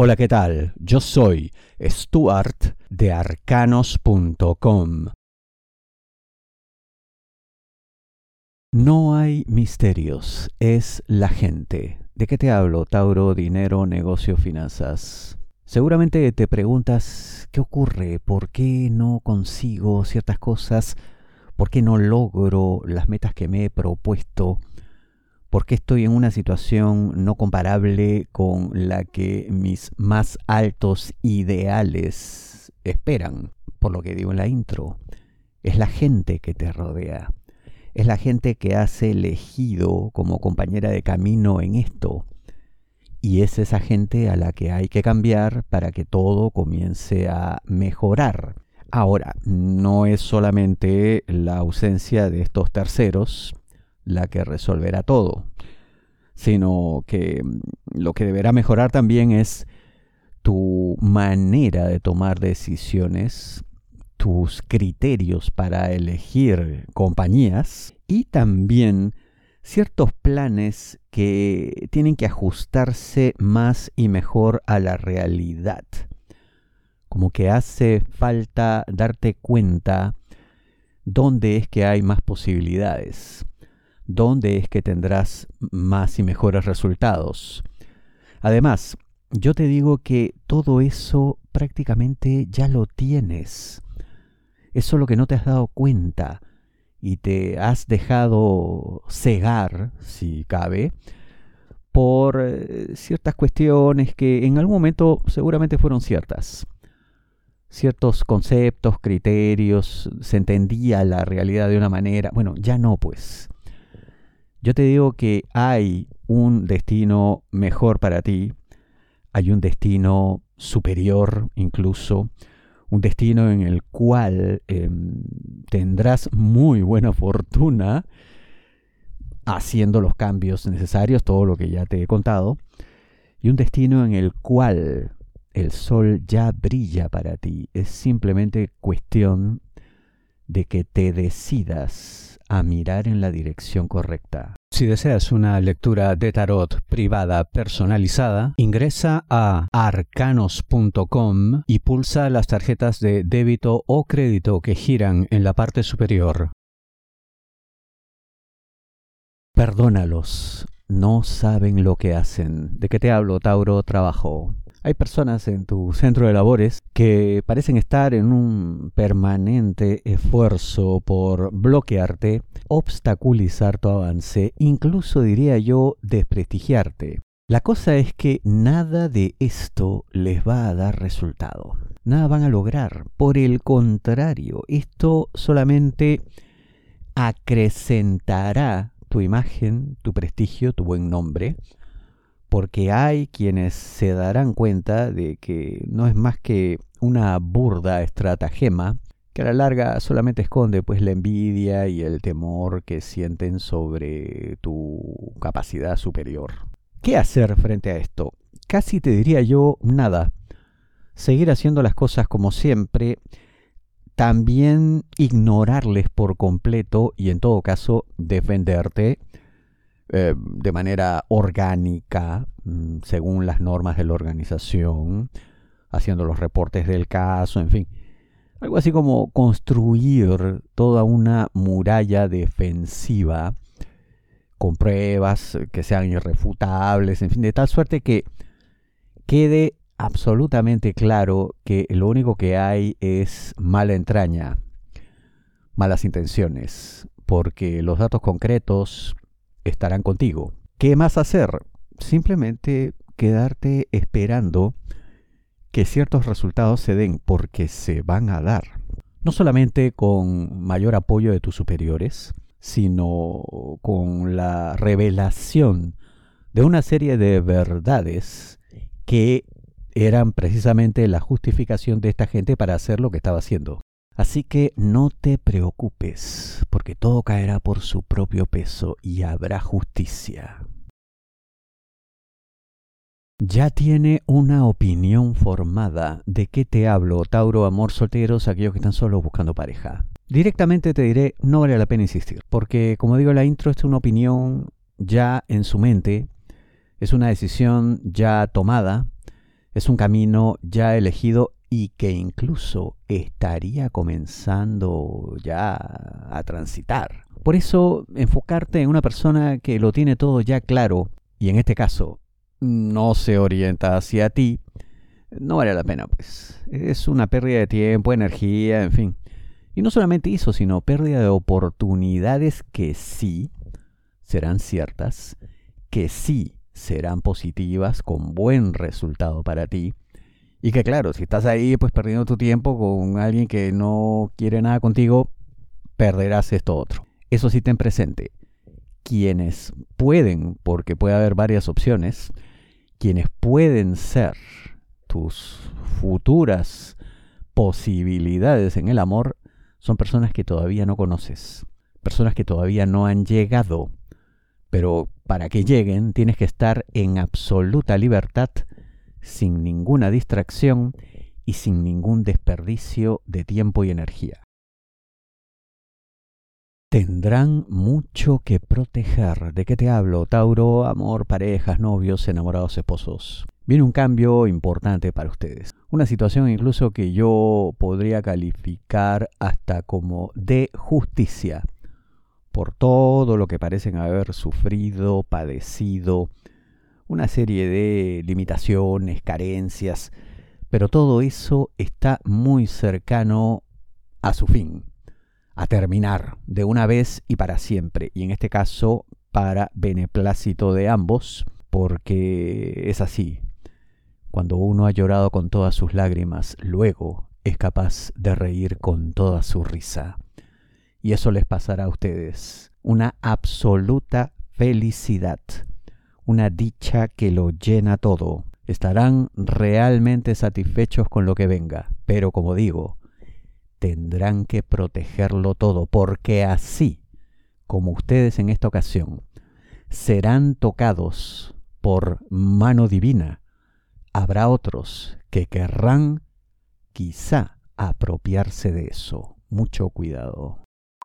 Hola, ¿qué tal? Yo soy Stuart de arcanos.com. No hay misterios, es la gente. ¿De qué te hablo? Tauro, dinero, negocio, finanzas. Seguramente te preguntas, ¿qué ocurre? ¿Por qué no consigo ciertas cosas? ¿Por qué no logro las metas que me he propuesto? ¿Por qué estoy en una situación no comparable con la que mis más altos ideales esperan? Por lo que digo en la intro, es la gente que te rodea. Es la gente que has elegido como compañera de camino en esto. Y es esa gente a la que hay que cambiar para que todo comience a mejorar. Ahora, no es solamente la ausencia de estos terceros, la que resolverá todo, sino que mm, lo que deberá mejorar también es tu manera de tomar decisiones, tus criterios para elegir compañías y también ciertos planes que tienen que ajustarse más y mejor a la realidad. Como que hace falta darte cuenta dónde es que hay más posibilidades dónde es que tendrás más y mejores resultados. Además, yo te digo que todo eso prácticamente ya lo tienes. Es solo que no te has dado cuenta y te has dejado cegar, si cabe, por eh, ciertas cuestiones que en algún momento seguramente fueron ciertas. Ciertos conceptos, criterios, se entendía la realidad de una manera. Bueno, ya no, pues. Yo te digo que hay un destino mejor para ti, hay un destino superior incluso, un destino en el cual em, tendrás muy buena fortuna haciendo los cambios necesarios, todo lo que ya te he contado, y un destino en el cual el sol ya brilla para ti. Es simplemente cuestión de que te decidas a mirar en la dirección correcta. Si deseas una lectura de tarot privada personalizada, ingresa a arcanos.com y pulsa las tarjetas de débito o crédito que giran en la parte superior. Perdónalos, no saben lo que hacen. ¿De qué te hablo, Tauro? Trabajo. Hay personas en tu centro de labores que parecen estar en un permanente esfuerzo por bloquearte, obstaculizar tu avance, incluso diría yo desprestigiarte. La cosa es que nada de esto les va a dar resultado. Nada van a lograr. Por el contrario, esto solamente acrecentará tu imagen, tu prestigio, tu buen nombre, porque hay quienes se darán cuenta de que no es más que una burda estratagema que a la larga solamente esconde pues la envidia y el temor que sienten sobre tu capacidad superior. ¿Qué hacer frente a esto? Casi te diría yo nada. Seguir haciendo las cosas como siempre, también ignorarles por completo y en todo caso defenderte eh, de manera orgánica, mm, según las normas de la organización, haciendo los reportes del caso, en fin. Algo así como construir toda una muralla defensiva con pruebas que sean irrefutables, en fin, de tal suerte que quede absolutamente claro que lo único que hay es mala entraña, malas intenciones, porque los datos concretos estarán contigo. ¿Qué más hacer? Simplemente quedarte esperando que ciertos resultados se den porque se van a dar. No solamente con mayor apoyo de tus superiores, sino con la revelación de una serie de verdades que eran precisamente la justificación de esta gente para hacer lo que estaba haciendo. Así que no te preocupes, porque todo caerá por su propio peso y habrá justicia. Ya tiene una opinión formada de qué te hablo, Tauro, amor, solteros, aquellos que están solo buscando pareja. Directamente te diré, no vale la pena insistir, porque como digo en la intro, es una opinión ya en su mente, es una decisión ya tomada, Es un camino ya elegido y que incluso estaría comenzando ya a transitar. Por eso, enfocarte en una persona que lo tiene todo ya claro, y en este caso no se orienta hacia ti, no vale la pena, pues. Es una pérdida de tiempo, energía, en fin. Y no solamente eso, sino pérdida de oportunidades que sí serán ciertas, que sí serán positivas, con buen resultado para ti. Y que claro, si estás ahí pues perdiendo tu tiempo con alguien que no quiere nada contigo, perderás esto otro. Eso sí ten presente. Quienes pueden, porque puede haber varias opciones, quienes pueden ser tus futuras posibilidades en el amor son personas que todavía no conoces, personas que todavía no han llegado. Pero para que lleguen tienes que estar en absoluta libertad, sin ninguna distracción y sin ningún desperdicio de tiempo y energía. Tendrán mucho que proteger. ¿De qué te hablo? Tauro, amor, parejas, novios, enamorados, esposos. Viene un cambio importante para ustedes. Una situación incluso que yo podría calificar hasta como de justicia. Por todo lo que parecen haber sufrido, padecido, una serie de limitaciones, carencias, pero todo eso está muy cercano a su fin a terminar de una vez y para siempre, y en este caso para beneplácito de ambos, porque es así. Cuando uno ha llorado con todas sus lágrimas, luego es capaz de reír con toda su risa. Y eso les pasará a ustedes. Una absoluta felicidad, una dicha que lo llena todo. Estarán realmente satisfechos con lo que venga, pero como digo, tendrán que protegerlo todo, porque así como ustedes en esta ocasión serán tocados por mano divina, habrá otros que querrán quizá apropiarse de eso. Mucho cuidado.